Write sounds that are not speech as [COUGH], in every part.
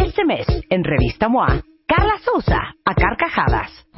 Este mes, en Revista MOA, Carla Sousa, a carcajadas.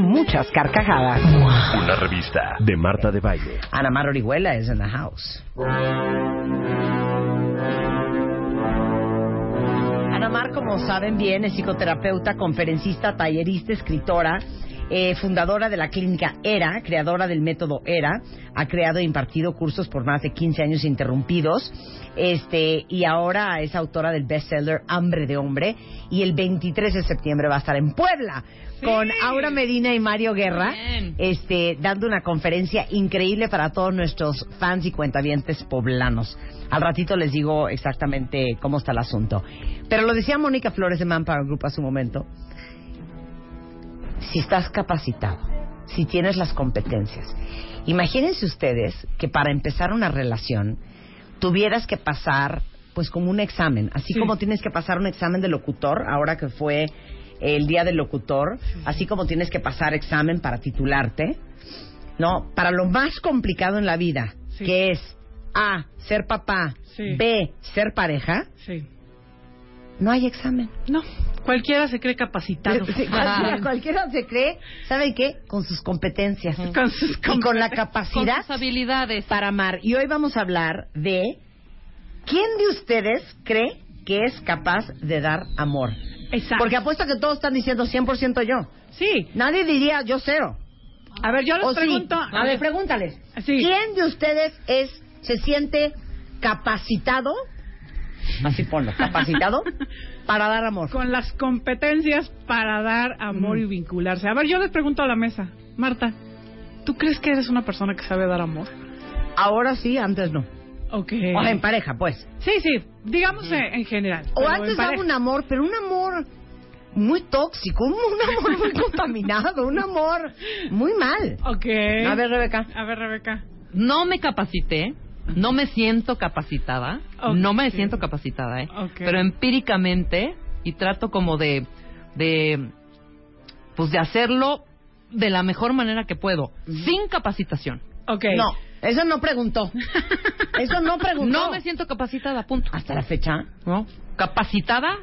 muchas carcajadas. Una revista de Marta de Baile. Ana Mar Orihuela is in the house. Ana Mar, como saben bien, es psicoterapeuta, conferencista, tallerista, escritora, eh, fundadora de la clínica ERA, creadora del método ERA, ha creado e impartido cursos por más de 15 años interrumpidos, este, y ahora es autora del bestseller Hambre de Hombre, y el 23 de septiembre va a estar en Puebla con Aura Medina y Mario Guerra, este, dando una conferencia increíble para todos nuestros fans y cuentavientes poblanos. Al ratito les digo exactamente cómo está el asunto. Pero lo decía Mónica Flores de Manpower Group hace un momento. Si estás capacitado, si tienes las competencias. Imagínense ustedes que para empezar una relación tuvieras que pasar pues como un examen, así como tienes que pasar un examen de locutor, ahora que fue el día del locutor, así como tienes que pasar examen para titularte, ¿no? Para lo más complicado en la vida, que es A, ser papá, Sí. B, ser pareja, Sí. no hay examen. No, cualquiera se cree capacitado. Sí, cualquiera, cualquiera se cree, ¿saben qué? Con sus competencias. Con sus y con la competencias. capacidad Con sus habilidades. para amar. Y hoy vamos a hablar de quién de ustedes cree que es capaz de dar amor. Exacto. Porque apuesto que todos están diciendo 100% yo. Sí. Nadie diría yo cero. A ver, yo les ¿O sí? pregunto. A ver, pregúntales. Sí. ¿Quién de ustedes es se siente capacitado? Así ponlo, capacitado [LAUGHS] para dar amor. Con las competencias para dar amor y vincularse. A ver, yo les pregunto a la mesa. Marta, ¿tú crees que eres una persona que sabe dar amor? Ahora sí, antes no. O en pareja, pues. Sí, sí. Digamos en, en general. O antes daba un amor, pero un amor muy tóxico, un, amor [LAUGHS] muy contaminado, un amor muy mal. Ok. A ver, Rebeca. A ver, Rebeca. No me capacité, no me siento capacitada, no me siento capacitada, ¿eh? Ok. Pero empíricamente, y trato como de, de, pues de hacerlo de la mejor manera que puedo, sin capacitación. Ok. No, eso no preguntó. [LAUGHS] Eso no preguntó. No me siento capacitada, punto. Hasta la fecha. ¿No? Capacitada,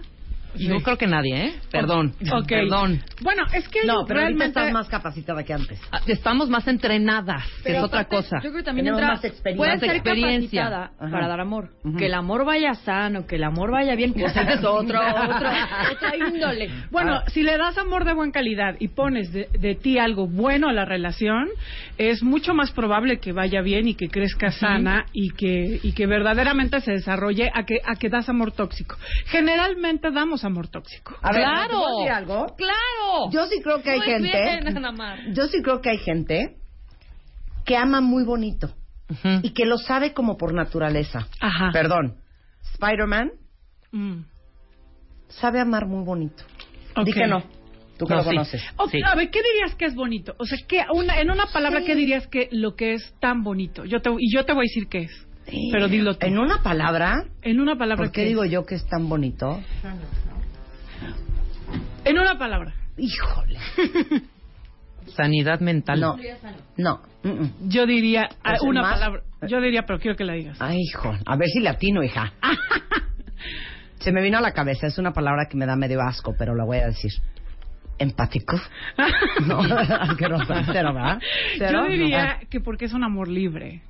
Sí. yo creo que nadie, ¿eh? Perdón, Ok. perdón. Bueno, es que No, pero realmente... estás más capacitada que antes. Ah, Estamos más entrenadas, que es otra cosa. Yo creo que también entra, más experiencia. puede ser experiencia. capacitada Ajá. para dar amor. Que el amor vaya sano, que el amor vaya bien, pues [LAUGHS] ese es otro, otro, otra índole. Bueno, si le das amor de buena calidad y pones de, de ti algo bueno a la relación, es mucho más probable que vaya bien y que crezca sana y que y que verdaderamente se desarrolle a que a que das amor tóxico. Generalmente damos amor tóxico. A ver, ¡Claro! ¿te puedo decir algo? ¡Claro! Yo sí creo que hay Muy gente. bien. Yo sí creo que hay gente que ama muy bonito y que lo sabe como por naturaleza. Ajá. Perdón. Spider-Man Mm. sabe amar muy bonito. Ok. Di que no. Tú que No, lo sí. conoces. Ok, Sí. A ver, ¿qué dirías que es bonito? O sea, ¿qué, una, en una palabra, ¿qué dirías que lo que es tan bonito? Yo te, y yo te voy a decir qué es. Pero dilo tú. En una palabra, En una palabra. ¿por qué ¿qué digo es? yo que es tan bonito? En una palabra. Híjole. Sanidad mental. No. No. mm, mm. Yo diría ah, ¿Puede ser una más? palabra. Yo diría, pero quiero que la digas. Ay, hijo. A ver si latino, hija. [LAUGHS] Se me vino a la cabeza. Es una palabra que me da medio asco, pero la voy a decir. Empático. [LAUGHS] No, asquerosa. Cero, ¿verdad? Cero, Yo no. diría que porque es un amor libre.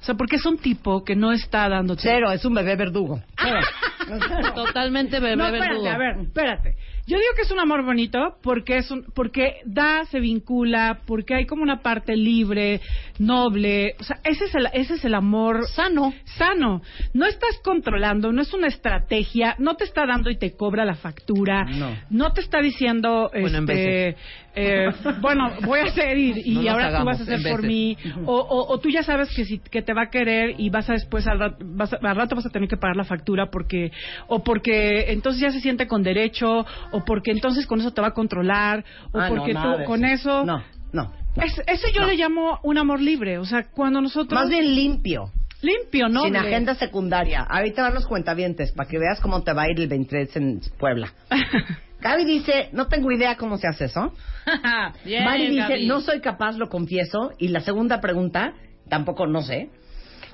O sea, porque es un tipo que no está dándote. Cero, es un bebé verdugo. [LAUGHS] Cero. [LAUGHS] Totalmente bebé No, espérate, verdugo. a ver, espérate. Yo digo que es un amor bonito porque es un, porque da, se vincula, porque hay como una parte libre, noble. O sea, ese es el, ese es el amor Sano. sano. No estás controlando, no es una estrategia, no te está dando y te cobra la factura, No. te está diciendo, Bueno, en este, veces. Eh, bueno, voy a hacer y, No ahora tú hagamos, vas a hacer por mí, o, o, o tú ya sabes que si que te va a querer y vas a después al rato, vas a, al rato vas a tener que pagar la factura porque o porque entonces ya se siente con derecho o porque entonces con eso te va a controlar o Ah, no, porque nada tú con eso No, no. no. Es- eso yo le llamo un amor libre, o sea, cuando nosotros Más bien limpio. limpio, ¿no? Sin agenda secundaria. Ahorita van los cuentavientes para que veas cómo te va a ir el 23 en Puebla. [LAUGHS] Gaby dice, no tengo idea cómo se hace eso. [LAUGHS] Bien, Mari dice, Gaby. no soy capaz, lo confieso. Y la segunda pregunta, tampoco no sé.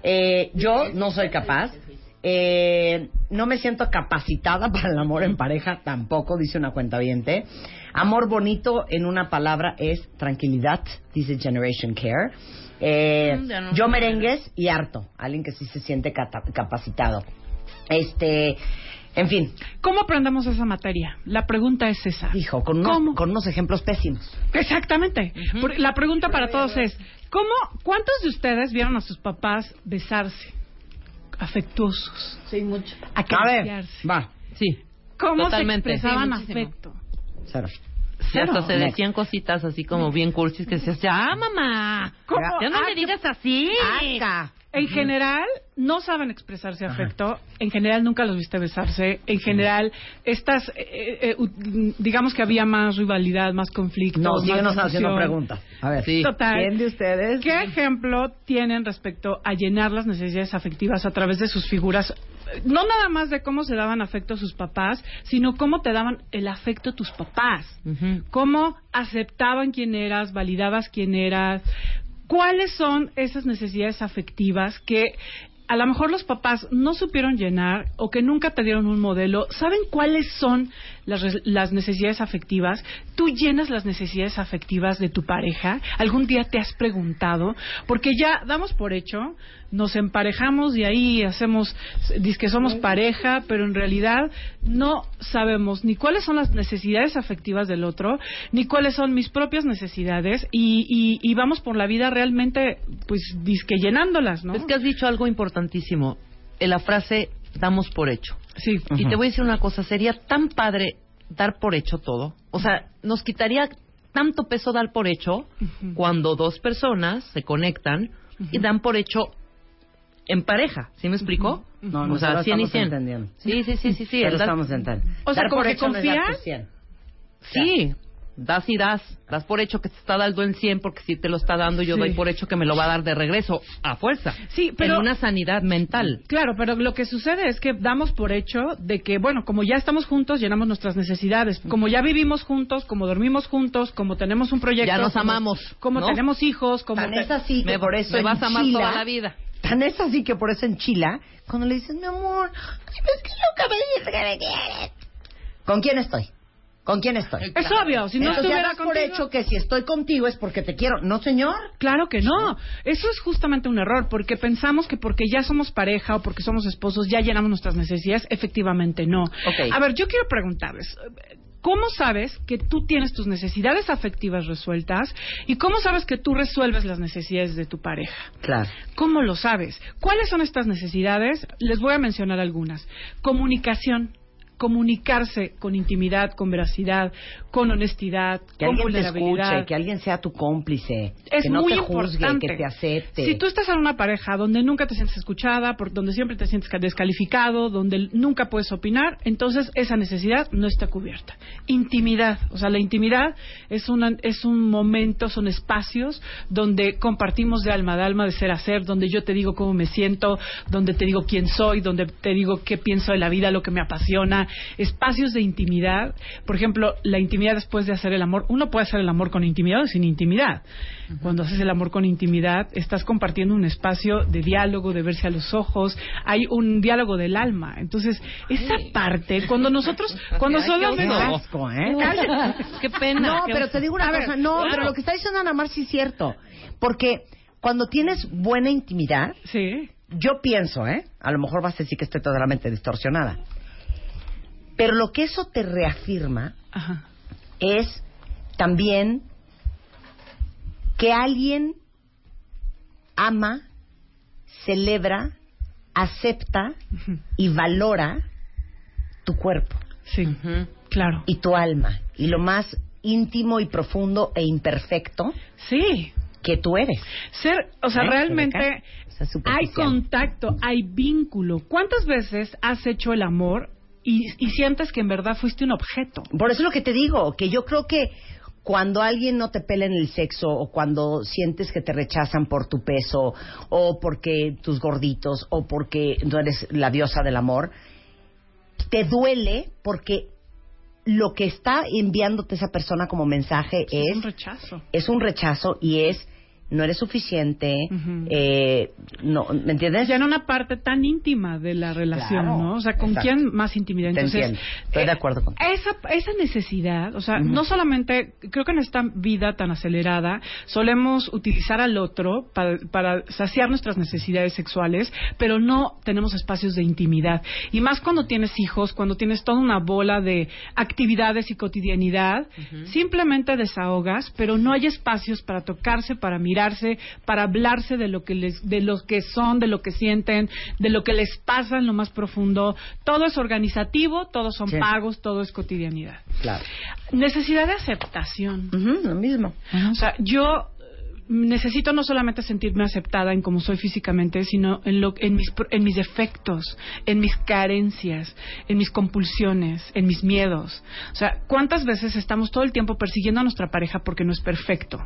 Eh, yo no soy capaz. Eh, no me siento capacitada [LAUGHS] para el amor en pareja, tampoco, dice una cuenta Amor bonito, en una palabra, es tranquilidad, dice Generation Care. Eh, Mm, yo merengues y harto, alguien que sí se siente capacitado. Este, en fin, ¿Cómo aprendemos esa materia? La pregunta es esa. dijo, con unos, ¿Cómo? con unos ejemplos pésimos. Exactamente. La pregunta para todos es, ¿cómo, ¿cuántos de ustedes vieron a sus papás besarse? Afectuosos. Sí, mucho. A ver, Acariciarse. va, Sí. ¿Cómo Totalmente. se expresaban Sí, afecto? cero. Y hasta se Next. decían cositas así como bien cursis que decías, ya mamá, ¿Cómo? ya no Ah, me qué- digas así. Acá. En general, no saben expresarse afecto. En general, nunca los viste besarse. En general, estas, eh, eh, eh, digamos que había más rivalidad, más conflicto. No, síguenos haciendo preguntas. A ver, Sí. Total. ¿quién de ustedes? ¿Qué ejemplo tienen respecto a llenar las necesidades afectivas a través de sus figuras? No nada más de cómo se daban afecto a sus papás, sino cómo te daban el afecto tus papás. Cómo aceptaban quién eras, validabas quién eras. ¿Cuáles son esas necesidades afectivas que a lo mejor los papás no supieron llenar o que nunca te dieron un modelo? ¿Saben cuáles son las, las necesidades afectivas? ¿Tú llenas las necesidades afectivas de tu pareja? ¿Algún día te has preguntado? Porque ya damos por hecho, nos emparejamos y ahí hacemos, dice que somos pareja, pero en realidad no sabemos ni cuáles son las necesidades afectivas del otro, ni cuáles son mis propias necesidades y, y, y vamos por la vida realmente, pues, disque llenándolas, ¿no? Es que has dicho algo importantísimo. En la frase damos por hecho. Sí. Y te voy a decir una cosa, sería tan padre dar por hecho todo. O sea, nos quitaría tanto peso dar por hecho cuando dos personas se conectan y dan por hecho en pareja. ¿Sí me explico? No, o nosotros sea, 100 y estamos 100. entendiendo. Sí, sí, sí, sí. sí. Pero estamos entendiendo. O sea, Dar como por que no cien. Sí, das y das. Das por hecho que te está dando en 100 porque si te lo está dando yo Sí. doy por hecho que me lo va a dar de regreso a fuerza. Sí, pero- En una sanidad mental. Claro, pero lo que sucede es que damos por hecho de que, bueno, como ya estamos juntos, llenamos nuestras necesidades. Como ya vivimos juntos, como dormimos juntos, como tenemos un proyecto. Ya nos como- amamos, Como ¿no? tenemos hijos, como. Tan te- es así que Me- por eso me vas a amar Chila- toda la vida. Tan es así que por eso en Chila, cuando le dices, mi amor, ay, es que nunca me dices que me quieres. ¿Con quién estoy? ¿Con quién estoy? Es obvio, si no Entonces ya estuviera por hecho que si estoy contigo es porque te quiero. No, señor. Claro que no. Eso es justamente un error, porque pensamos que porque ya somos pareja o porque somos esposos ya llenamos nuestras necesidades. Efectivamente, no. A ver, yo quiero preguntarles. ¿Cómo sabes que tú tienes tus necesidades afectivas resueltas y cómo sabes que tú resuelves las necesidades de tu pareja? Claro. ¿Cómo lo sabes? ¿Cuáles son estas necesidades? Les voy a mencionar algunas. Comunicación. Comunicarse con intimidad, con veracidad, con honestidad, Que con alguien te vulnerabilidad. escuche, que alguien sea tu cómplice, es que no muy te juzgue, importante. que te acepte. Si tú estás en una pareja donde nunca te sientes escuchada, por donde siempre te sientes ca- descalificado, donde nunca puedes opinar, entonces esa necesidad no está cubierta. Intimidad, o sea, la intimidad es una es un momento, son espacios donde compartimos de alma a alma, de ser a ser, donde yo te digo cómo me siento, donde te digo quién soy, donde te digo qué pienso de la vida, lo que me apasiona, espacios de intimidad. Por ejemplo, la intimidad después de hacer el amor, uno puede hacer el amor con intimidad o sin intimidad. Cuando haces el amor con intimidad, estás compartiendo un espacio de diálogo, de verse a los ojos, hay un diálogo del alma. Entonces, esa parte, cuando nosotros, [LAUGHS] cuando Ay, solo qué asco, ¿eh? [LAUGHS] Qué pena. [LAUGHS] No, qué- pero te digo una A ver, cosa, no, claro. pero lo que está diciendo Ana Mar sí es cierto. Porque cuando tienes buena intimidad, Sí. yo pienso, ¿eh? A lo mejor vas a decir que estoy totalmente distorsionada. Pero lo que eso te reafirma Ajá. es también que alguien ama, celebra, acepta y valora tu cuerpo Sí. Claro. y tu alma y lo más íntimo y profundo e imperfecto Sí. que tú eres. Ser, o sea, ¿Eh, realmente Rebeca? O sea, hay contacto, hay vínculo. ¿Cuántas veces has hecho el amor y, y sientes que en verdad fuiste un objeto? Por eso es lo que te digo, que yo creo que cuando alguien no te pela en el sexo o cuando sientes que te rechazan por tu peso o porque tus gorditos o porque no eres la diosa del amor, te duele porque lo que está enviándote esa persona como mensaje Es es un rechazo. es un rechazo y es no eres suficiente, eh, no, ¿me entiendes? Ya en una parte tan íntima de la relación, Claro, ¿no? O sea, ¿con exacto. quién más intimidad? Entonces. Estoy de acuerdo contigo. Esa, esa necesidad, o sea, no solamente, creo que en esta vida tan acelerada, solemos utilizar al otro para, para saciar nuestras necesidades sexuales, pero no tenemos espacios de intimidad. Y más cuando tienes hijos, cuando tienes toda una bola de actividades y cotidianidad, simplemente desahogas, pero no hay espacios para tocarse, para mirarse, para hablarse de lo que les, de lo que son, de lo que sienten, de lo que les pasa en lo más profundo. Todo es organizativo, todos son Sí. pagos, todo es cotidianidad. Claro. Necesidad de aceptación. Lo mismo. O sea, yo eh, necesito no solamente sentirme aceptada en cómo soy físicamente, sino en, lo, en, mis, en mis defectos, en mis carencias, en mis compulsiones, en mis miedos. O sea, ¿cuántas veces estamos todo el tiempo persiguiendo a nuestra pareja porque no es perfecto?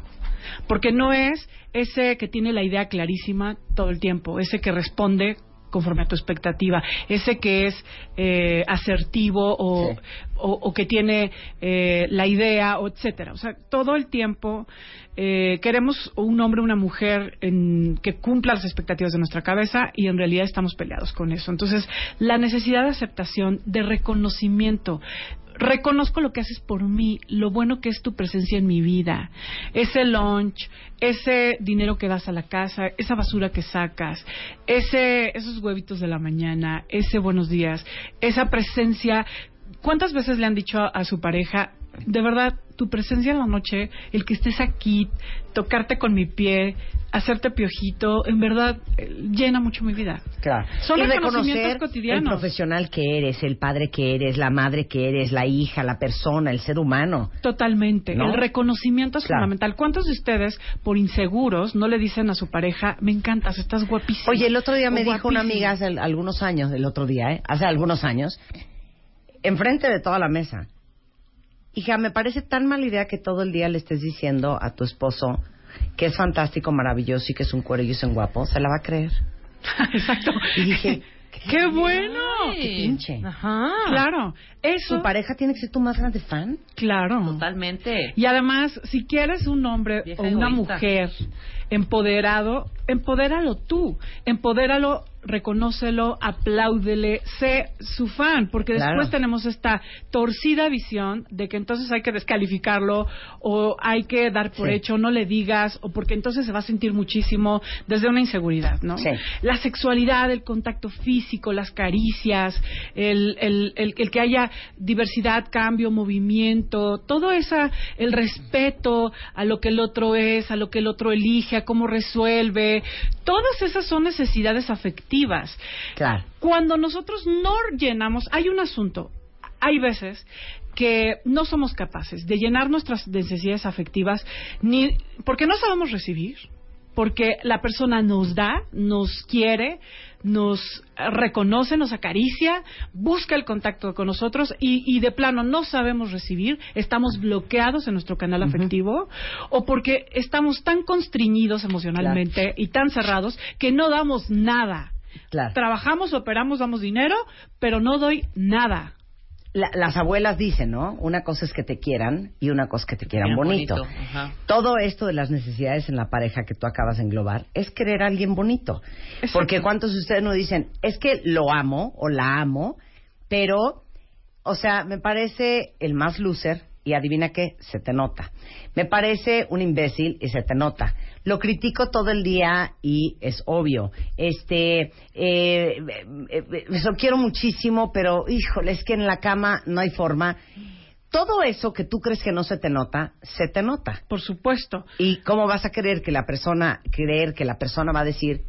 Porque no es ese que tiene la idea clarísima todo el tiempo, ese que responde conforme a tu expectativa, ese que es eh, asertivo o, Sí. o, o que tiene eh, la idea, o etcétera. O sea, todo el tiempo eh, queremos un hombre o una mujer en- que cumpla las expectativas de nuestra cabeza y en realidad estamos peleados con eso. Entonces, la necesidad de aceptación, de reconocimiento, reconozco lo que haces por mí, lo bueno que es tu presencia en mi vida, ese lunch, ese dinero que das a la casa, esa basura que sacas, ese, esos huevitos de la mañana, ese buenos días, esa presencia. ¿Cuántas veces le han dicho a, a su pareja, de verdad, tu presencia en la noche, el que estés aquí, tocarte con mi pie, hacerte piojito, en verdad eh, llena mucho mi vida? Claro. Son y reconocimientos reconocer el cotidianos. profesional que eres, el padre que eres, la madre que eres, la hija, la persona, el ser humano. Totalmente. ¿No? El reconocimiento es Claro. fundamental. ¿Cuántos de ustedes, por inseguros, no le dicen a su pareja, me encantas, estás guapísima? Oye, el otro día me dijo una guapísimo"? amiga hace al- algunos años, el otro día, ¿eh? hace algunos años, enfrente de toda la mesa. Hija, me parece tan mala idea que todo el día le estés diciendo a tu esposo que es fantástico, maravilloso y que es un cuero y es un guapo. ¿Se la va a creer? [LAUGHS] Exacto. Y dije, [LAUGHS] ¡Qué bueno! qué pinche. Ajá. Claro. Eso, ¿Tu pareja tiene que ser tu más grande fan? claro. Totalmente. Y además, si quieres un hombre Vieja o una egoísta. mujer empoderado, empodéralo tú. Empodéralo, reconócelo, apláudele, sé su fan, porque Claro. después tenemos esta torcida visión de que entonces hay que descalificarlo o hay que dar por Sí. hecho, no le digas, o porque entonces se va a sentir muchísimo desde una inseguridad, ¿no? Sí. La sexualidad, el contacto físico, las caricias, el, el, el, el que haya diversidad, cambio, movimiento, todo esa, el respeto a lo que el otro es, a lo que el otro elige, cómo resuelve, todas esas son necesidades afectivas. Claro. Cuando nosotros no llenamos, hay un asunto. hay veces que no somos capaces de llenar nuestras necesidades afectivas ni porque no sabemos recibir, porque la persona nos da, nos quiere, nos reconoce, nos acaricia, busca el contacto con nosotros y, y de plano no sabemos recibir, estamos bloqueados en nuestro canal afectivo o porque estamos tan constriñidos emocionalmente y tan cerrados que no damos nada. Claro. Trabajamos, operamos, damos dinero, pero no doy nada. La- las abuelas dicen, ¿no? Una cosa es que te quieran y una cosa es que te quieran bonito, ajá. Todo esto de las necesidades en la pareja que tú acabas de englobar es querer a alguien bonito. Porque cuántos de ustedes no dicen, es que lo amo o la amo, pero, o sea, me parece el más loser y adivina qué, se te nota. Me parece un imbécil y se te nota. Lo critico todo el día y es obvio. Este, eh, lo quiero muchísimo, pero híjole, es que en la cama no hay forma. Todo eso que tú crees que no se te nota, se te nota. Por supuesto. ¿Y cómo vas a creer que la persona, creer que la persona va a decir,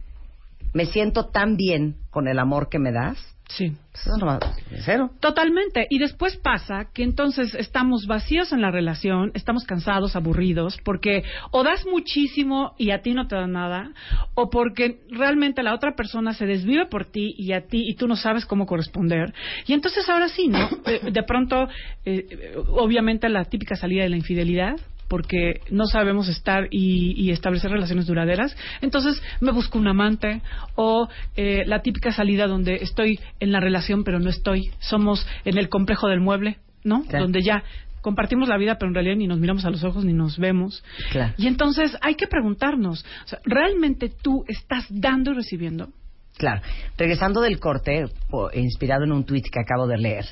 me siento tan bien con el amor que me das? Sí. Pues cero. Totalmente. Y después pasa que entonces estamos vacíos en la relación, estamos cansados, aburridos, porque o das muchísimo y a ti no te da nada, o porque realmente la otra persona se desvive por ti y a ti y tú no sabes cómo corresponder. Y entonces ahora sí, ¿no? [COUGHS] Eh, De pronto, eh, eh, obviamente la típica salida de la infidelidad porque no sabemos estar y, y establecer relaciones duraderas. Entonces me busco un amante o eh, la típica salida donde estoy en la relación pero no estoy. Somos en el complejo del mueble, ¿no? Claro. Donde ya compartimos la vida pero en realidad ni nos miramos a los ojos ni nos vemos. Claro. Y entonces hay que preguntarnos, o sea, ¿realmente tú estás dando y recibiendo? Claro. Regresando del corte, inspirado en un tuit que acabo de leer,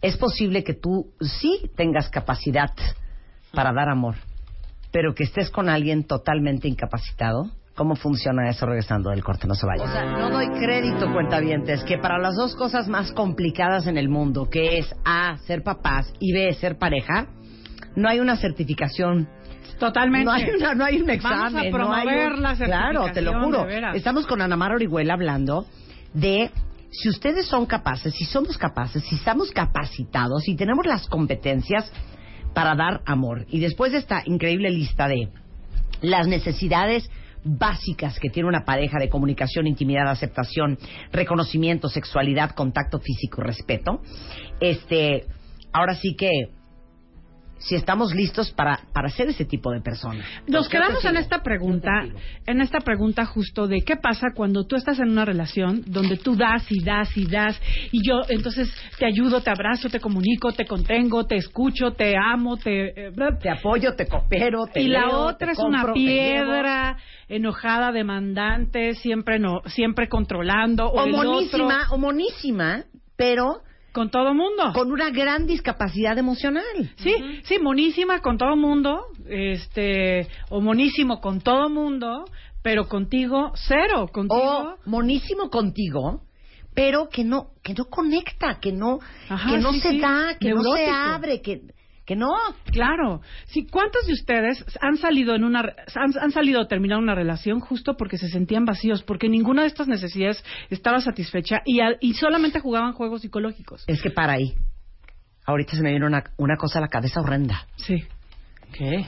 es posible que tú sí tengas capacidad para dar amor, pero que estés con alguien totalmente incapacitado. ¿Cómo funciona eso regresando del corte? No se vaya. O sea, no doy crédito, cuentavientes, que para las dos cosas más complicadas en el mundo, que es A, ser papás y B, ser pareja, no hay una certificación Totalmente. no hay, una- no hay un Vamos a examen. no hay promover un- la Claro, te lo juro. Estamos con Ana Mar Orihuela hablando de si ustedes son capaces, si somos capaces, si estamos capacitados, si tenemos las competencias para dar amor. Y después de esta increíble lista de las necesidades básicas que tiene una pareja de comunicación, intimidad, aceptación, reconocimiento, sexualidad, contacto físico respeto, este, ahora sí que si estamos listos para, para ser ese tipo de persona. Nos quedamos en esta pregunta, en esta pregunta justo de qué pasa cuando tú estás en una relación donde tú das y das y das y yo entonces te ayudo, te abrazo, te comunico, te contengo, te escucho, te amo, te... eh, Te apoyo, te coopero, te y la otra te es compro, una piedra enojada, demandante, siempre no, siempre controlando o, O monísima, o monísima, pero con todo mundo. con una gran discapacidad emocional. Sí, sí, monísima con todo mundo, este, o monísimo con todo mundo, pero contigo cero, contigo. O monísimo contigo, pero que no, que no conecta, que no, Ajá, que no sí, se sí. da, que no se abre, que, que no. Claro. Sí, ¿cuántos de ustedes han salido en una han, han salido a terminar una relación justo porque se sentían vacíos, porque ninguna de estas necesidades estaba satisfecha y, al- y solamente jugaban juegos psicológicos? Es que para ahí. Ahorita se me viene una, una cosa a la cabeza horrenda. Sí. ¿Qué?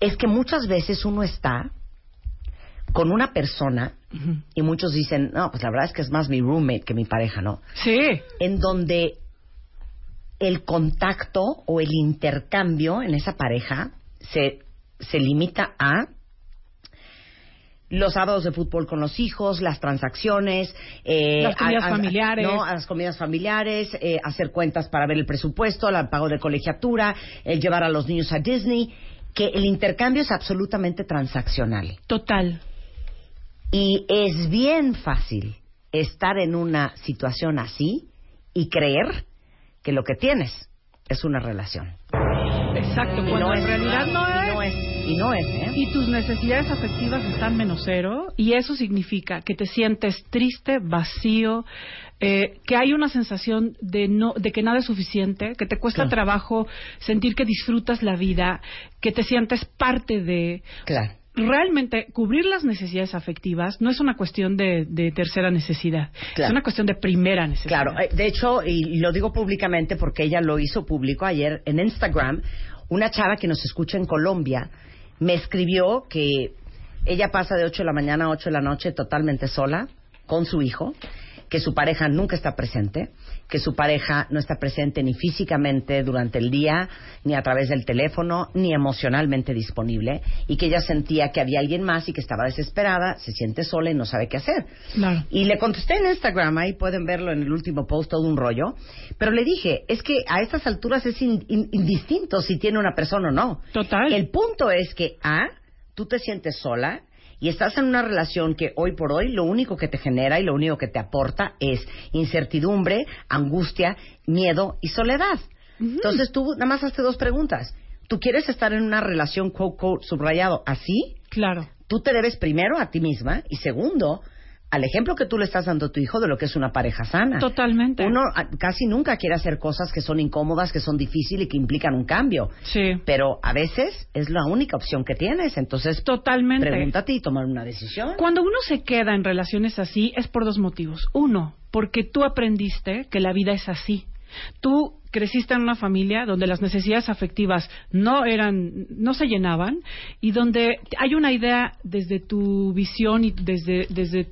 Es que muchas veces uno está con una persona y muchos dicen, no, pues la verdad es que es más mi roommate que mi pareja, ¿no? Sí. En donde el contacto o el intercambio en esa pareja se, se limita a los sábados de fútbol con los hijos, las transacciones, eh, Las comidas a- a- familiares. no, a las comidas familiares, eh, hacer cuentas para ver el presupuesto, el pago de colegiatura, el llevar a los niños a Disney, que el intercambio es absolutamente transaccional. Total. Y es bien fácil estar en una situación así y creer que lo que tienes es una relación. Exacto. Y Cuando no en es, realidad no y es. no es, y no es, ¿eh? Y tus necesidades afectivas están menos cero y eso significa que te sientes triste, vacío, eh, que hay una sensación de no, de que nada es suficiente, que te cuesta Claro. trabajo sentir que disfrutas la vida, que te sientes parte de Claro. Realmente cubrir las necesidades afectivas no es una cuestión de, de tercera necesidad, Claro. es una cuestión de primera necesidad. Claro, eh, de hecho, y lo digo públicamente porque ella lo hizo público ayer en Instagram, una chava que nos escucha en Colombia me escribió que ella pasa de 8 de la mañana a 8 de la noche totalmente sola con su hijo, que su pareja nunca está presente, que su pareja no está presente ni físicamente durante el día, ni a través del teléfono, ni emocionalmente disponible, y que ella sentía que había alguien más y que estaba desesperada, se siente sola y no sabe qué hacer. Claro. Y le contesté en Instagram, ahí pueden verlo en el último post, todo un rollo. Pero le dije, es que a estas alturas es in- in- indistinto si tiene una persona o no. Total. El punto es que, A, tú te sientes sola y estás en una relación que hoy por hoy lo único que te genera y lo único que te aporta es incertidumbre, angustia, miedo y soledad. Entonces tú nada más hazte dos preguntas. ¿Tú quieres estar en una relación, quote, quote, subrayado, así? Claro. tú te debes primero a ti misma y segundo al ejemplo que tú le estás dando a tu hijo de lo que es una pareja sana. Totalmente. Uno ah, casi nunca quiere hacer cosas que son incómodas, que son difíciles y que implican un cambio. Sí. Pero a veces es la única opción que tienes. Entonces, Totalmente. pregúntate y tomar una decisión. Cuando uno se queda en relaciones así es por dos motivos. Uno, porque tú aprendiste que la vida es así. Tú creciste en una familia donde las necesidades afectivas no eran, no se llenaban y donde hay una idea desde tu visión y desde, desde,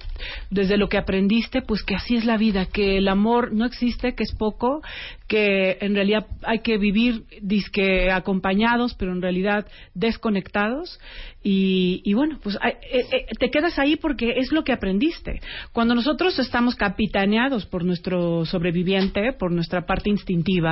desde lo que aprendiste, pues que así es la vida, que el amor no existe, que es poco, que en realidad hay que vivir disque acompañados, pero en realidad desconectados. Y, bueno, pues eh, eh, te quedas ahí porque es lo que aprendiste. Cuando nosotros estamos capitaneados por nuestro sobreviviente, por nuestra parte instintiva,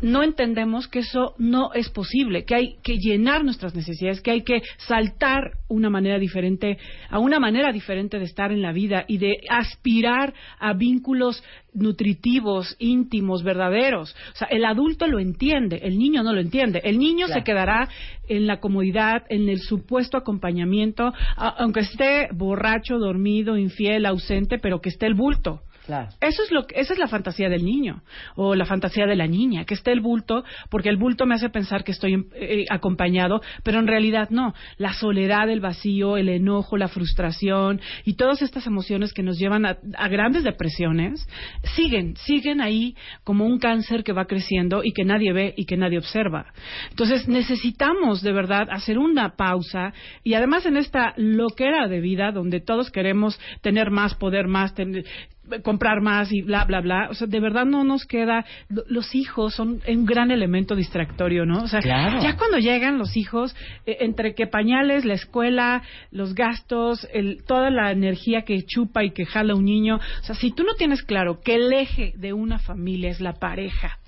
no entendemos que eso no es posible, que hay que llenar nuestras necesidades, que hay que saltar una manera diferente, a una manera diferente de estar en la vida y de aspirar a vínculos nutritivos, íntimos, verdaderos. O sea, el adulto lo entiende, el niño no lo entiende. El niño Claro. se quedará en la comodidad, en el supuesto acompañamiento, a- aunque esté borracho, dormido, infiel, ausente, pero que esté el bulto. Claro. Eso es lo que, esa es la fantasía del niño o la fantasía de la niña, que esté el bulto, porque el bulto me hace pensar que estoy eh, acompañado, pero en realidad no. La soledad, el vacío, el enojo, la frustración y todas estas emociones que nos llevan a, grandes depresiones siguen, siguen ahí como un cáncer que va creciendo y que nadie ve y que nadie observa. Entonces necesitamos de verdad hacer una pausa y además en esta loquera de vida donde todos queremos tener más poder, más tener comprar más y bla bla bla, o sea, de verdad no nos queda lo- los hijos son un gran elemento distractorio, ¿no? O sea, Claro. ya cuando llegan los hijos eh, entre que pañales, la escuela, los gastos, el, toda la energía que chupa y que jala un niño, o sea, si tú no tienes claro que el eje de una familia es la pareja,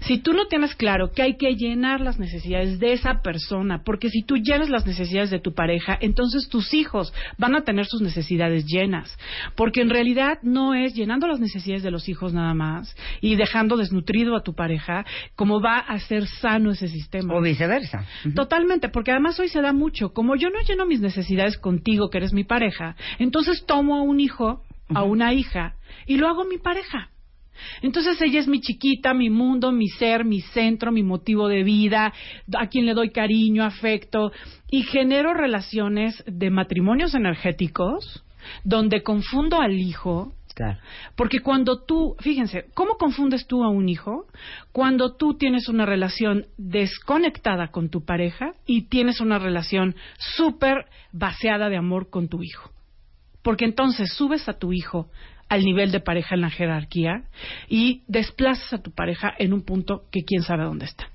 si tú no tienes claro que hay que llenar las necesidades de esa persona, porque si tú llenas las necesidades de tu pareja, entonces tus hijos van a tener sus necesidades llenas. Porque en realidad no es llenando las necesidades de los hijos nada más y dejando desnutrido a tu pareja como va a ser sano ese sistema. O viceversa. Totalmente, porque además hoy se da mucho. Como yo no lleno mis necesidades contigo, que eres mi pareja, entonces tomo a un hijo, a una hija, y lo hago mi pareja. Entonces ella es mi chiquita, mi mundo, mi ser, mi centro, mi motivo de vida, a quien le doy cariño, afecto, y genero relaciones de matrimonios energéticos donde confundo al hijo Claro. porque cuando tú, fíjense, ¿cómo confundes tú a un hijo? Cuando tú tienes una relación desconectada con tu pareja y tienes una relación súper vaciada de amor con tu hijo. Porque entonces subes a tu hijo al nivel de pareja en la jerarquía y desplazas a tu pareja en un punto que quién sabe dónde está.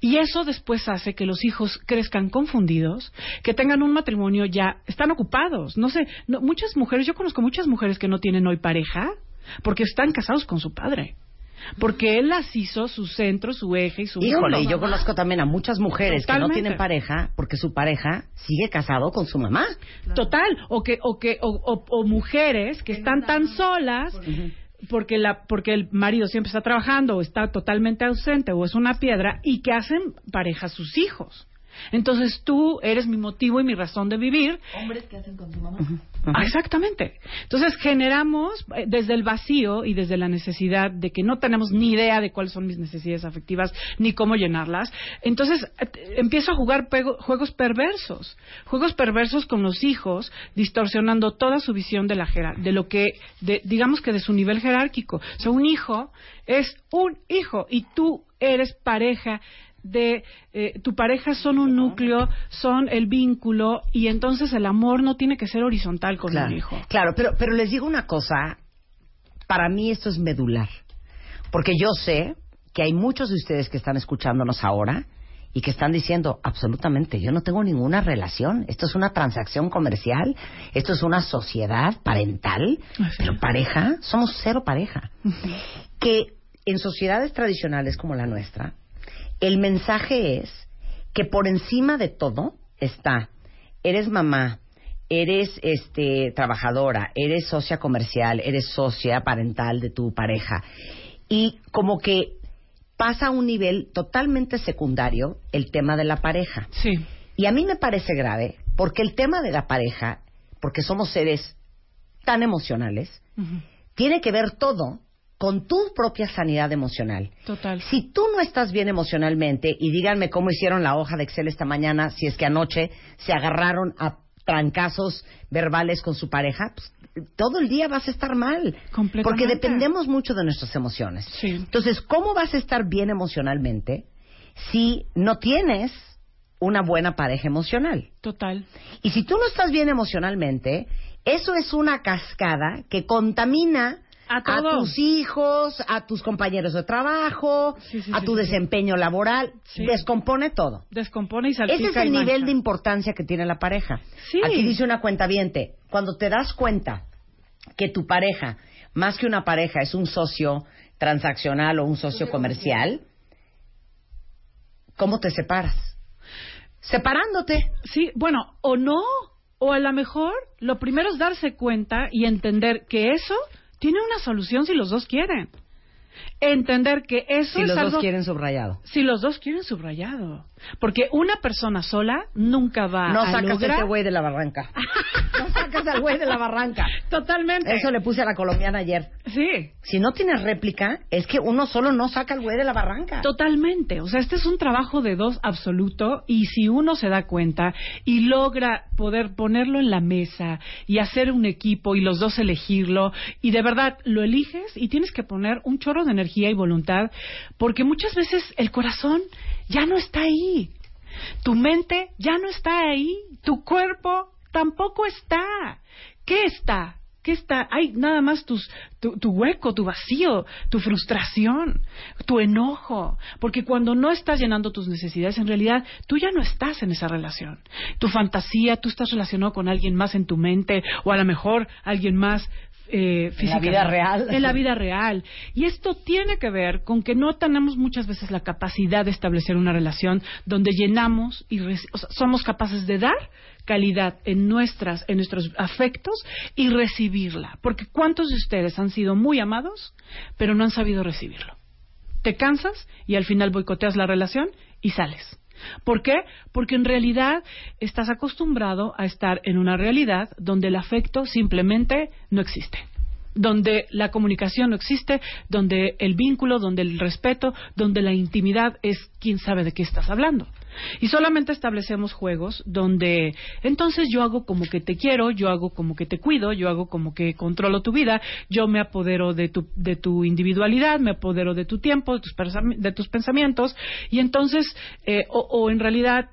Y eso después hace que los hijos crezcan confundidos, que tengan un matrimonio ya, están ocupados. No sé, no- muchas mujeres, yo conozco muchas mujeres que no tienen hoy pareja porque están casados con su padre. Porque él las hizo su centro, su eje y su Híjole, mundo. y yo conozco también a muchas mujeres que no tienen pareja porque su pareja sigue casado con su mamá. Total, o que o que o, o- o mujeres que están tan solas porque la porque el marido siempre está trabajando o está totalmente ausente o es una piedra y que hacen pareja sus hijos. Entonces tú eres mi motivo y mi razón de vivir. Hombres que hacen con su mamá. Ah, exactamente. Entonces generamos eh, desde el vacío y desde la necesidad de que no tenemos ni idea de cuáles son mis necesidades afectivas ni cómo llenarlas. Entonces eh, empiezo a jugar pego- juegos perversos, juegos perversos con los hijos, distorsionando toda su visión de la jerar- de lo que, de- digamos que de su nivel jerárquico. O sea, un hijo es un hijo y tú eres pareja de eh, tu pareja son un núcleo, son el vínculo y entonces el amor no tiene que ser horizontal con claro, un hijo. Claro, pero, pero les digo una cosa, para mí esto es medular, porque yo sé que hay muchos de ustedes que están escuchándonos ahora y que están diciendo, absolutamente, yo no tengo ninguna relación, esto es una transacción comercial, esto es una sociedad parental, pero pareja, somos cero pareja. Que en sociedades tradicionales como la nuestra, el mensaje es que por encima de todo está, eres mamá, eres este trabajadora, eres socia comercial, eres socia parental de tu pareja y como que pasa a un nivel totalmente secundario el tema de la pareja. Sí. Y a mí me parece grave porque el tema de la pareja, porque somos seres tan emocionales, tiene que ver todo con tu propia sanidad emocional. Total. Si tú no estás bien emocionalmente, y díganme cómo hicieron la hoja de Excel esta mañana, si es que anoche se agarraron a trancazos verbales con su pareja, pues, todo el día vas a estar mal. Completamente. Porque dependemos mucho de nuestras emociones. Sí. Entonces, ¿cómo vas a estar bien emocionalmente si no tienes una buena pareja emocional? Total. Y si tú no estás bien emocionalmente, eso es una cascada que contamina A todo. tus hijos, a tus compañeros de trabajo, Sí, sí, a tu desempeño laboral, descompone todo. Descompone y salpica Ese es el nivel mancha. de importancia que tiene la pareja. Sí. Aquí dice una cuenta cuando te das cuenta que tu pareja, más que una pareja, es un socio transaccional o un socio comercial, ¿cómo te separas? Separándote. Sí, bueno, o no, o a lo mejor lo primero es darse cuenta y entender que eso tiene una solución si los dos quieren. Entender que eso Si es los algo dos quieren subrayado. si los dos quieren subrayado, porque una persona sola nunca va No a sacas a lograr este güey de la barranca. [LAUGHS] no sacas al güey de la barranca. totalmente. Eso le puse a la colombiana ayer. Sí, Si no tienes réplica, es que uno solo no saca al güey de la barranca. Totalmente. O sea, este es un trabajo de dos absoluto y si uno se da cuenta y logra poder ponerlo en la mesa y hacer un equipo y los dos elegirlo y de verdad lo eliges y tienes que poner un chorro energía y voluntad porque muchas veces el corazón ya no está ahí. Tu mente ya no está ahí. Tu cuerpo tampoco está. ¿Qué está? ¿Qué está? Hay nada más tus, tu, tu hueco, tu vacío, tu frustración, tu enojo. Porque cuando no estás llenando tus necesidades, en realidad tú ya no estás en esa relación. Tu fantasía, tú estás relacionado con alguien más en tu mente o a lo mejor alguien más eh, física. vida real. En la vida real. Y esto tiene que ver con que no tenemos muchas veces la capacidad de establecer una relación donde llenamos y reci- o sea, somos capaces de dar calidad en nuestras en nuestros afectos y recibirla, porque cuántos de ustedes han sido muy amados, pero no han sabido recibirlo. Te cansas y al final boicoteas la relación y sales. ¿Por qué? Porque en realidad estás acostumbrado a estar en una realidad donde el afecto simplemente no existe donde la comunicación no existe, donde el vínculo, donde el respeto, donde la intimidad es quién sabe de qué estás hablando. Y solamente establecemos juegos donde entonces yo hago como que te quiero, yo hago como que te cuido, yo hago como que controlo tu vida, yo me apodero de tu, de tu individualidad, me apodero de tu tiempo, de tus, de tus pensamientos, y entonces, eh, o, o en realidad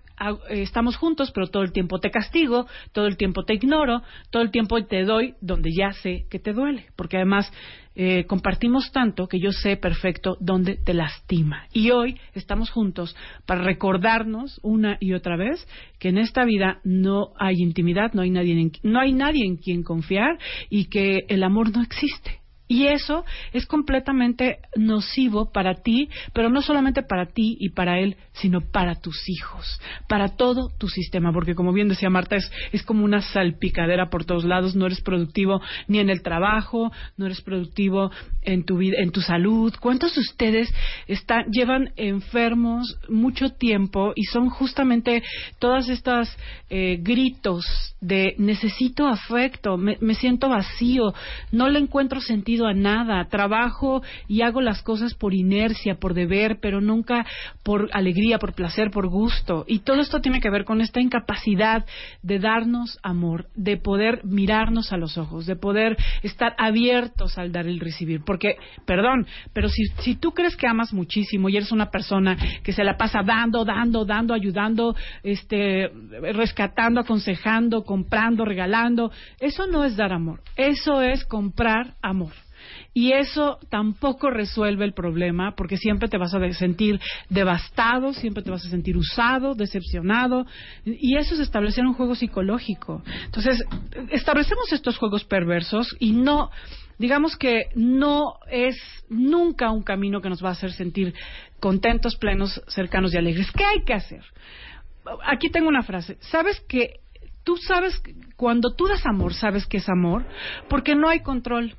estamos juntos, pero todo el tiempo te castigo, todo el tiempo te ignoro, todo el tiempo te doy donde ya sé que te duele, porque además eh, compartimos tanto que yo sé perfecto dónde te lastima. Y hoy estamos juntos para recordarnos una y otra vez que en esta vida no hay intimidad, no hay nadie en, no hay nadie en quien confiar y que el amor no existe. Y eso es completamente nocivo para ti, pero no solamente para ti y para él, sino para tus hijos, para todo tu sistema, porque como bien decía Marta, es, es como una salpicadera por todos lados, no eres productivo ni en el trabajo, no eres productivo en tu vida, en tu salud. ¿Cuántos de ustedes están, llevan enfermos mucho tiempo y son justamente todas estas eh, gritos de necesito afecto, me, me siento vacío, no le encuentro sentido a nada, trabajo y hago las cosas por inercia, por deber, pero nunca por alegría, por placer, por gusto. Y todo esto tiene que ver con esta incapacidad de darnos amor, de poder mirarnos a los ojos, de poder estar abiertos al dar y recibir. Porque, perdón, pero si, si tú crees que amas muchísimo y eres una persona que se la pasa dando, dando, dando, ayudando, este, rescatando, aconsejando, comprando, regalando, eso no es dar amor, eso es comprar amor. Y eso tampoco resuelve el problema porque siempre te vas a sentir devastado, siempre te vas a sentir usado, decepcionado. Y eso es establecer un juego psicológico. Entonces, establecemos estos juegos perversos y no, digamos que no es nunca un camino que nos va a hacer sentir contentos, plenos, cercanos y alegres. ¿Qué hay que hacer? Aquí tengo una frase. ¿Sabes que tú sabes, cuando tú das amor, sabes que es amor? Porque no hay control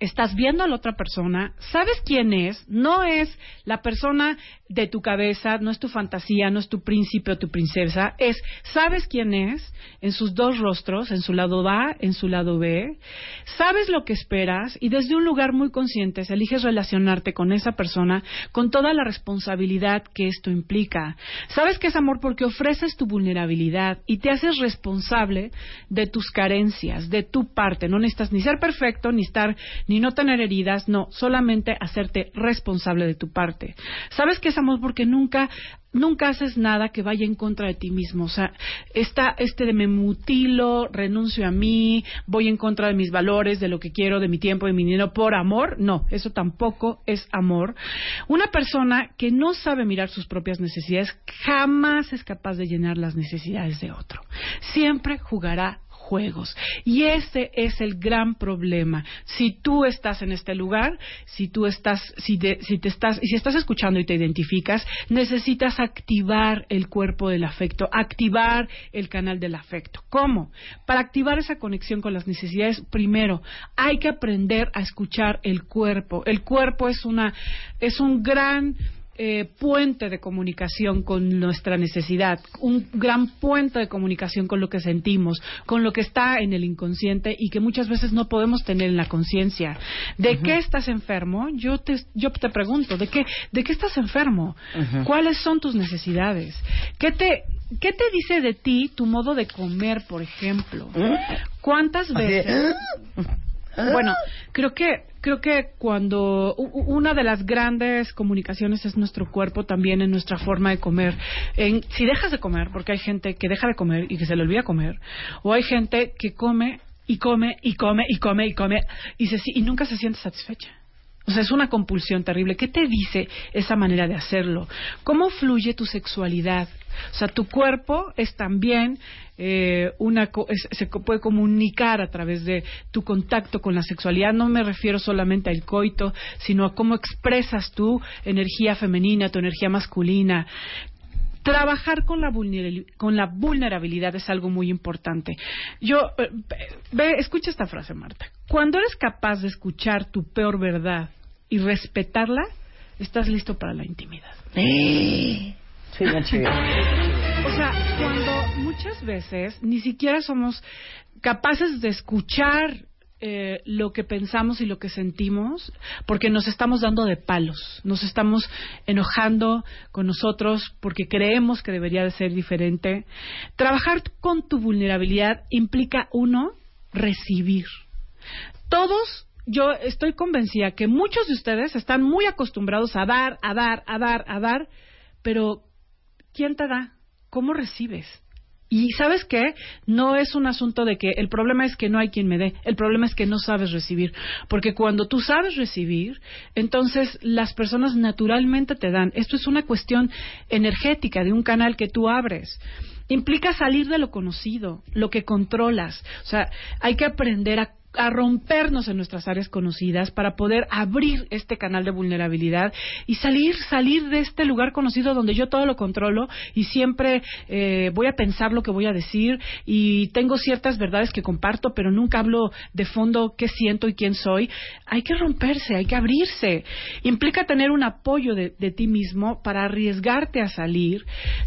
estás viendo a la otra persona, sabes quién es, no es la persona de tu cabeza, no es tu fantasía, no es tu príncipe o tu princesa, es sabes quién es en sus dos rostros, en su lado A, en su lado B, sabes lo que esperas y desde un lugar muy consciente eliges relacionarte con esa persona con toda la responsabilidad que esto implica. Sabes que es amor porque ofreces tu vulnerabilidad y te haces responsable de tus carencias, de tu parte. No necesitas ni ser perfecto, ni estar, ni no tener heridas, no, solamente hacerte responsable de tu parte. Sabes que es amor porque nunca nunca haces nada que vaya en contra de ti mismo. O sea, está este de me mutilo, renuncio a mí, voy en contra de mis valores, de lo que quiero, de mi tiempo, de mi dinero, por amor. No, eso tampoco es amor. Una persona que no sabe mirar sus propias necesidades jamás es capaz de llenar las necesidades de otro. Siempre jugará juegos. Y ese es el gran problema. Si tú estás en este lugar, si tú estás, si, si te estás, si estás escuchando y te identificas, necesitas activar el cuerpo del afecto, activar el canal del afecto. ¿Cómo? Para activar esa conexión con las necesidades, primero, hay que aprender a escuchar el cuerpo. El cuerpo es una, es un gran eh, puente de comunicación con nuestra necesidad, un gran puente de comunicación con lo que sentimos, con lo que está en el inconsciente y que muchas veces no podemos tener en la conciencia. ¿De qué estás enfermo? Yo te, yo te pregunto, ¿de qué, ¿de qué estás enfermo? ¿Cuáles son tus necesidades? ¿Qué te, ¿Qué te dice de ti tu modo de comer, por ejemplo? ¿Cuántas veces? Bueno, creo que creo que cuando una de las grandes comunicaciones es nuestro cuerpo también en nuestra forma de comer. En, si dejas de comer, porque hay gente que deja de comer y que se le olvida comer, o hay gente que come y come y come y come y come y, se, y nunca se siente satisfecha. O sea, es una compulsión terrible. ¿Qué te dice esa manera de hacerlo? ¿Cómo fluye tu sexualidad? O sea, tu cuerpo es también eh, una se puede comunicar a través de tu contacto con la sexualidad. No me refiero solamente al coito, sino a cómo expresas tu energía femenina, tu energía masculina. Trabajar con la, con la vulnerabilidad es algo muy importante. Yo, eh, ve, escucha esta frase, Marta. Cuando eres capaz de escuchar tu peor verdad y respetarla, estás listo para la intimidad. Sí, o sea, cuando muchas veces ni siquiera somos capaces de escuchar eh, lo que pensamos y lo que sentimos, porque nos estamos dando de palos, nos estamos enojando con nosotros porque creemos que debería de ser diferente. Trabajar con tu vulnerabilidad implica, uno, recibir. Todos yo estoy convencida que muchos de ustedes están muy acostumbrados a dar, a dar, a dar, a dar, pero ¿quién te da? ¿Cómo recibes? Y sabes qué? No es un asunto de que el problema es que no hay quien me dé, el problema es que no sabes recibir. Porque cuando tú sabes recibir, entonces las personas naturalmente te dan. Esto es una cuestión energética de un canal que tú abres. Implica salir de lo conocido, lo que controlas. O sea, hay que aprender a a rompernos en nuestras áreas conocidas para poder abrir este canal de vulnerabilidad y salir salir de este lugar conocido donde yo todo lo controlo y siempre eh, voy a pensar lo que voy a decir y tengo ciertas verdades que comparto pero nunca hablo de fondo qué siento y quién soy. Hay que romperse hay que abrirse. Implica tener un apoyo de, de ti mismo para arriesgarte a salir.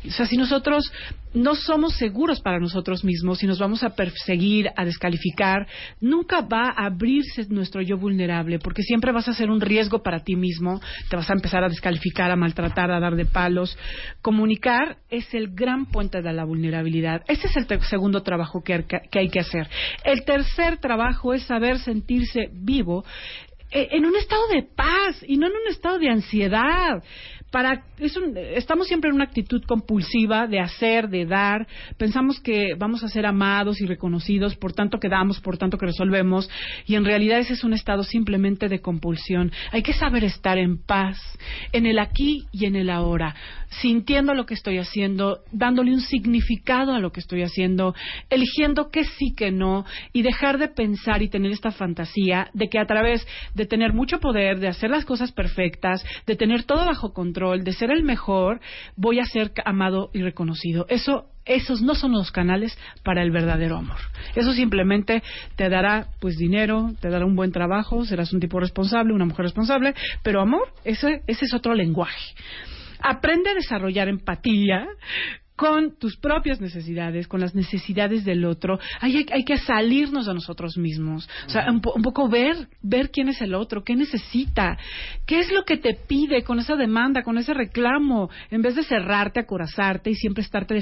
O sea si nosotros no somos seguros para nosotros mismos y nos vamos a perseguir, a descalificar, nunca va a abrirse nuestro yo vulnerable, porque siempre vas a ser un riesgo para ti mismo, te vas a empezar a descalificar, a maltratar, a dar de palos. Comunicar es el gran puente de la vulnerabilidad. Ese es el segundo trabajo que, que hay que hacer. El tercer trabajo es saber sentirse vivo eh, en un estado de paz y no en un estado de ansiedad para estamos siempre en una actitud compulsiva de hacer, de dar, pensamos que vamos a ser amados y reconocidos, por tanto que damos, por tanto que resolvemos, y en realidad ese es un estado simplemente de compulsión. Hay que saber estar en paz, en el aquí y en el ahora, sintiendo lo que estoy haciendo, dándole un significado a lo que estoy haciendo, eligiendo qué sí, que no, y dejar de pensar y tener esta fantasía de que a través de tener mucho poder, de hacer las cosas perfectas, de tener todo bajo control, de ser el mejor, voy a ser amado y reconocido. Eso esos no son los canales para el verdadero amor. Eso simplemente te dará pues dinero, te dará un buen trabajo, serás un tipo responsable, una mujer responsable, pero amor, ese, ese es otro lenguaje. Aprende a desarrollar empatía con tus propias necesidades, con las necesidades del otro. Hay, hay, que salirnos de nosotros mismos. O sea, un, poco ver, ver quién es el otro, qué necesita, qué es lo que te pide con esa demanda, con ese reclamo, en vez de cerrarte, acorazarte y siempre estarte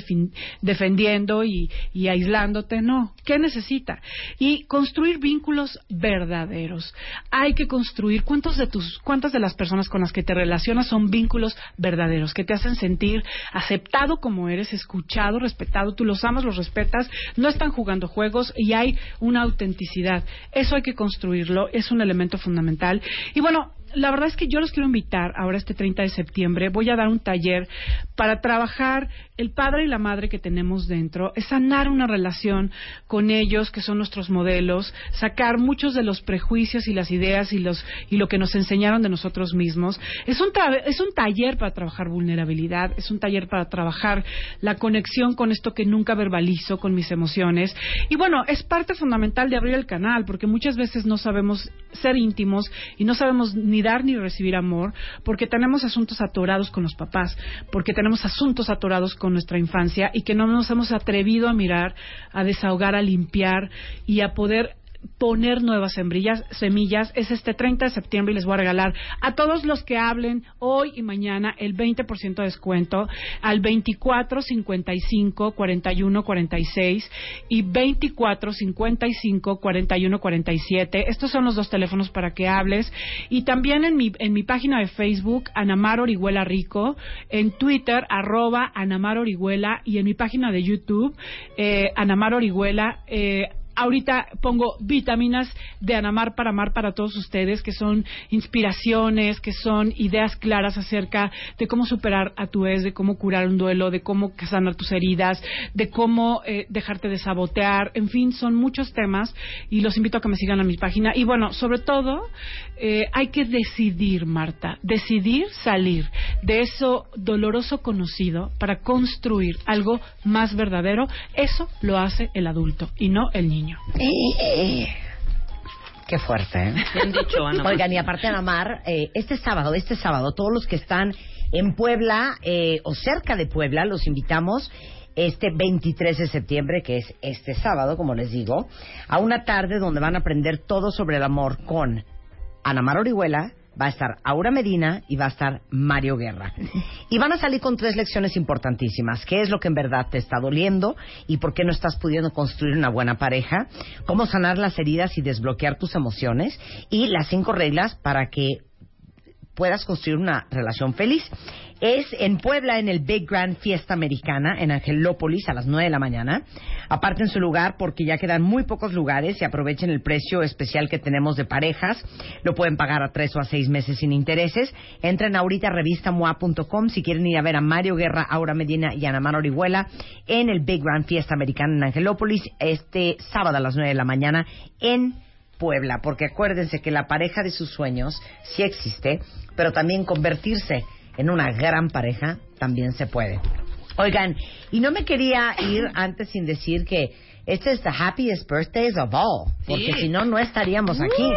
defendiendo y, y aislándote. No, ¿qué necesita? Y construir vínculos verdaderos. Hay que construir, ¿cuántos de tus, cuántas de las personas con las que te relacionas son vínculos verdaderos, que te hacen sentir aceptado como eres? Escuchado, respetado, tú los amas, los respetas, no están jugando juegos y hay una autenticidad. Eso hay que construirlo, es un elemento fundamental. Y bueno, la verdad es que yo los quiero invitar ahora este 30 de septiembre. Voy a dar un taller para trabajar el padre y la madre que tenemos dentro, es sanar una relación con ellos que son nuestros modelos, sacar muchos de los prejuicios y las ideas y los y lo que nos enseñaron de nosotros mismos. Es un es un taller para trabajar vulnerabilidad, es un taller para trabajar la conexión con esto que nunca verbalizo, con mis emociones. Y bueno, es parte fundamental de abrir el canal porque muchas veces no sabemos ser íntimos y no sabemos ni dar ni recibir amor porque tenemos asuntos atorados con los papás, porque tenemos asuntos atorados con nuestra infancia y que no nos hemos atrevido a mirar, a desahogar, a limpiar y a poder poner nuevas semillas, semillas es este 30 de septiembre y les voy a regalar a todos los que hablen hoy y mañana el 20% de descuento al 24 55 41 46 y 24 55 41 47. Estos son los dos teléfonos para que hables y también en mi en mi página de Facebook Anamar Orihuela Rico, en Twitter arroba Anamar Orihuela y en mi página de YouTube eh, Anamar Orihuela eh, ahorita pongo vitaminas de Anamar para amar para todos ustedes, que son inspiraciones, que son ideas claras acerca de cómo superar a tu ex, de cómo curar un duelo, de cómo sanar tus heridas, de cómo eh, dejarte de sabotear, en fin, son muchos temas y los invito a que me sigan a mi página. Y bueno, sobre todo, eh, hay que decidir, Marta, decidir salir de eso doloroso conocido para construir algo más verdadero. Eso lo hace el adulto y no el niño. Eh, qué fuerte, ¿eh? dicho, Oigan, y aparte, Anamar, eh, este sábado, este sábado, todos los que están en Puebla eh, o cerca de Puebla, los invitamos este 23 de septiembre, que es este sábado, como les digo, a una tarde donde van a aprender todo sobre el amor con Anamar Orihuela, va a estar Aura Medina y va a estar Mario Guerra. [LAUGHS] Y van a salir con tres lecciones importantísimas. ¿Qué es lo que en verdad te está doliendo y por qué no estás pudiendo construir una buena pareja? ¿Cómo sanar las heridas y desbloquear tus emociones? Y las cinco reglas para que puedas construir una relación feliz. Es en Puebla, en el Big Grand Fiesta Americana, en Angelópolis, a las 9 de la mañana. Aparten su lugar porque ya quedan muy pocos lugares y aprovechen el precio especial que tenemos de parejas. Lo pueden pagar a tres o a seis meses sin intereses. Entren ahorita a revistamoa.com si quieren ir a ver a Mario Guerra, Aura Medina y Ana Mar Orihuela en el Big Grand Fiesta Americana en Angelópolis este sábado a las 9 de la mañana en Puebla, porque acuérdense que la pareja de sus sueños sí existe, pero también convertirse en una gran pareja también se puede. Oigan, y no me quería ir [COUGHS] antes sin decir que este es the happiest birthdays of all, porque si no, no estaríamos aquí.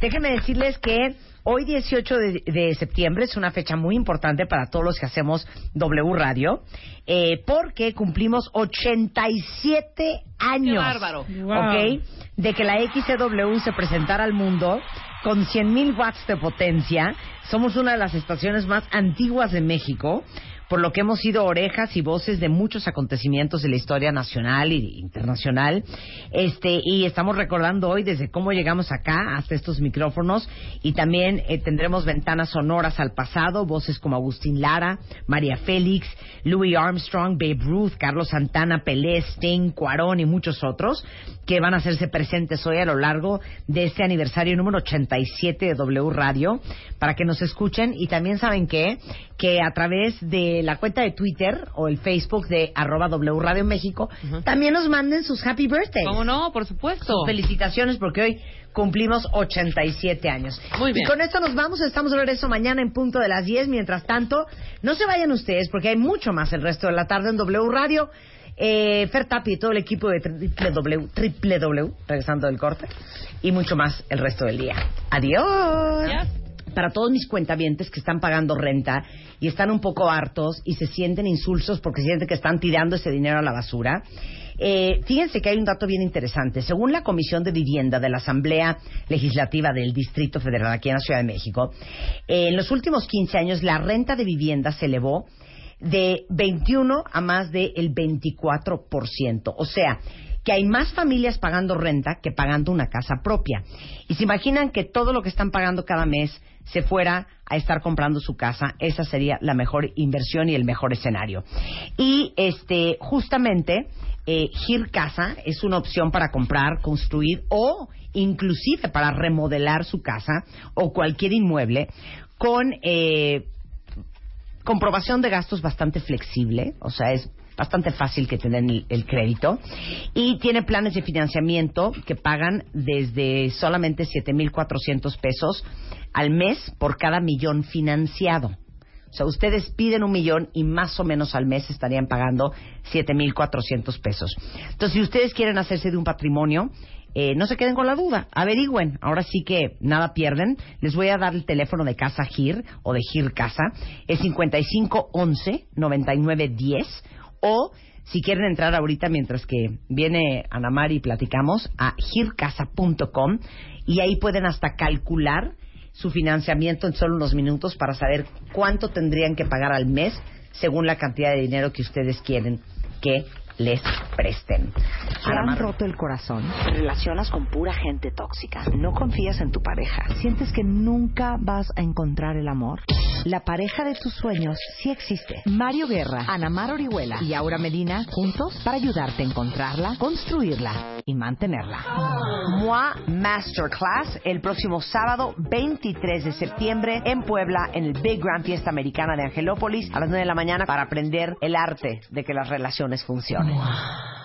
Déjenme decirles que hoy 18 de, de septiembre es una fecha muy importante para todos los que hacemos W Radio, eh, porque cumplimos 87 años. bárbaro. Wow. ¿ok? De que la XCW se presentara al mundo con 100.000 watts de potencia. Somos una de las estaciones más antiguas de México, por lo que hemos sido orejas y voces de muchos acontecimientos de la historia nacional e internacional. Este, y estamos recordando hoy desde cómo llegamos acá hasta estos micrófonos y también eh, tendremos ventanas sonoras al pasado, voces como Agustín Lara, María Félix, Louis Armstrong, Babe Ruth, Carlos Santana, Pelé, Sting, Cuarón y muchos otros que van a hacerse presentes hoy a lo largo de este aniversario número 87 de W Radio para que nos escuchen y también saben que que a través de la cuenta de Twitter o el Facebook de arroba W Radio México también nos manden sus happy birthdays. ¿Cómo no? Por supuesto. Sus felicitaciones porque hoy cumplimos 87 años. Muy bien. Y con esto nos vamos, estamos de regreso mañana en punto de las 10. Mientras tanto, no se vayan ustedes porque hay mucho más el resto de la tarde en W Radio. Eh, Fer Tapi y todo el equipo de triple W, triple W, regresando del corte, y mucho más el resto del día. Adiós. Para todos mis cuentavientes que están pagando renta y están un poco hartos y se sienten insulsos porque sienten que están tirando ese dinero a la basura, eh, fíjense que hay un dato bien interesante. Según la Comisión de Vivienda de la Asamblea Legislativa del Distrito Federal aquí en la Ciudad de México, eh, en los últimos 15 años la renta de vivienda se elevó de 21 a más del 24%. O sea, que hay más familias pagando renta que pagando una casa propia. Y se imaginan que todo lo que están pagando cada mes se fuera a estar comprando su casa, esa sería la mejor inversión y el mejor escenario. Y este, justamente, eh, Gir Casa es una opción para comprar, construir o inclusive para remodelar su casa o cualquier inmueble con eh, comprobación de gastos bastante flexible, o sea, es bastante fácil que te den el, el crédito y tiene planes de financiamiento que pagan desde solamente 7.400 pesos al mes por cada millón financiado. O sea, ustedes piden un millón y más o menos al mes estarían pagando 7.400 pesos. Entonces, si ustedes quieren hacerse de un patrimonio, eh, no se queden con la duda, averigüen. Ahora sí que nada pierden. Les voy a dar el teléfono de Casa Gir o de Gir Casa. Es 5511 9910 o si quieren entrar ahorita mientras que viene Ana Mari y platicamos a gircasa.com y ahí pueden hasta calcular su financiamiento en solo unos minutos para saber cuánto tendrían que pagar al mes según la cantidad de dinero que ustedes quieren que les presten. ¿Te han roto el corazón? ¿Te relacionas con pura gente tóxica? ¿No confías en tu pareja? ¿Sientes que nunca vas a encontrar el amor? La pareja de tus sueños sí existe. Mario Guerra, Ana Mar Orihuela y Aura Medina juntos para ayudarte a encontrarla, construirla y mantenerla. MOA Masterclass el próximo sábado 23 de septiembre en Puebla en el Big Grand Fiesta Americana de Angelópolis a las 9 de la mañana para aprender el arte de que las relaciones Wah.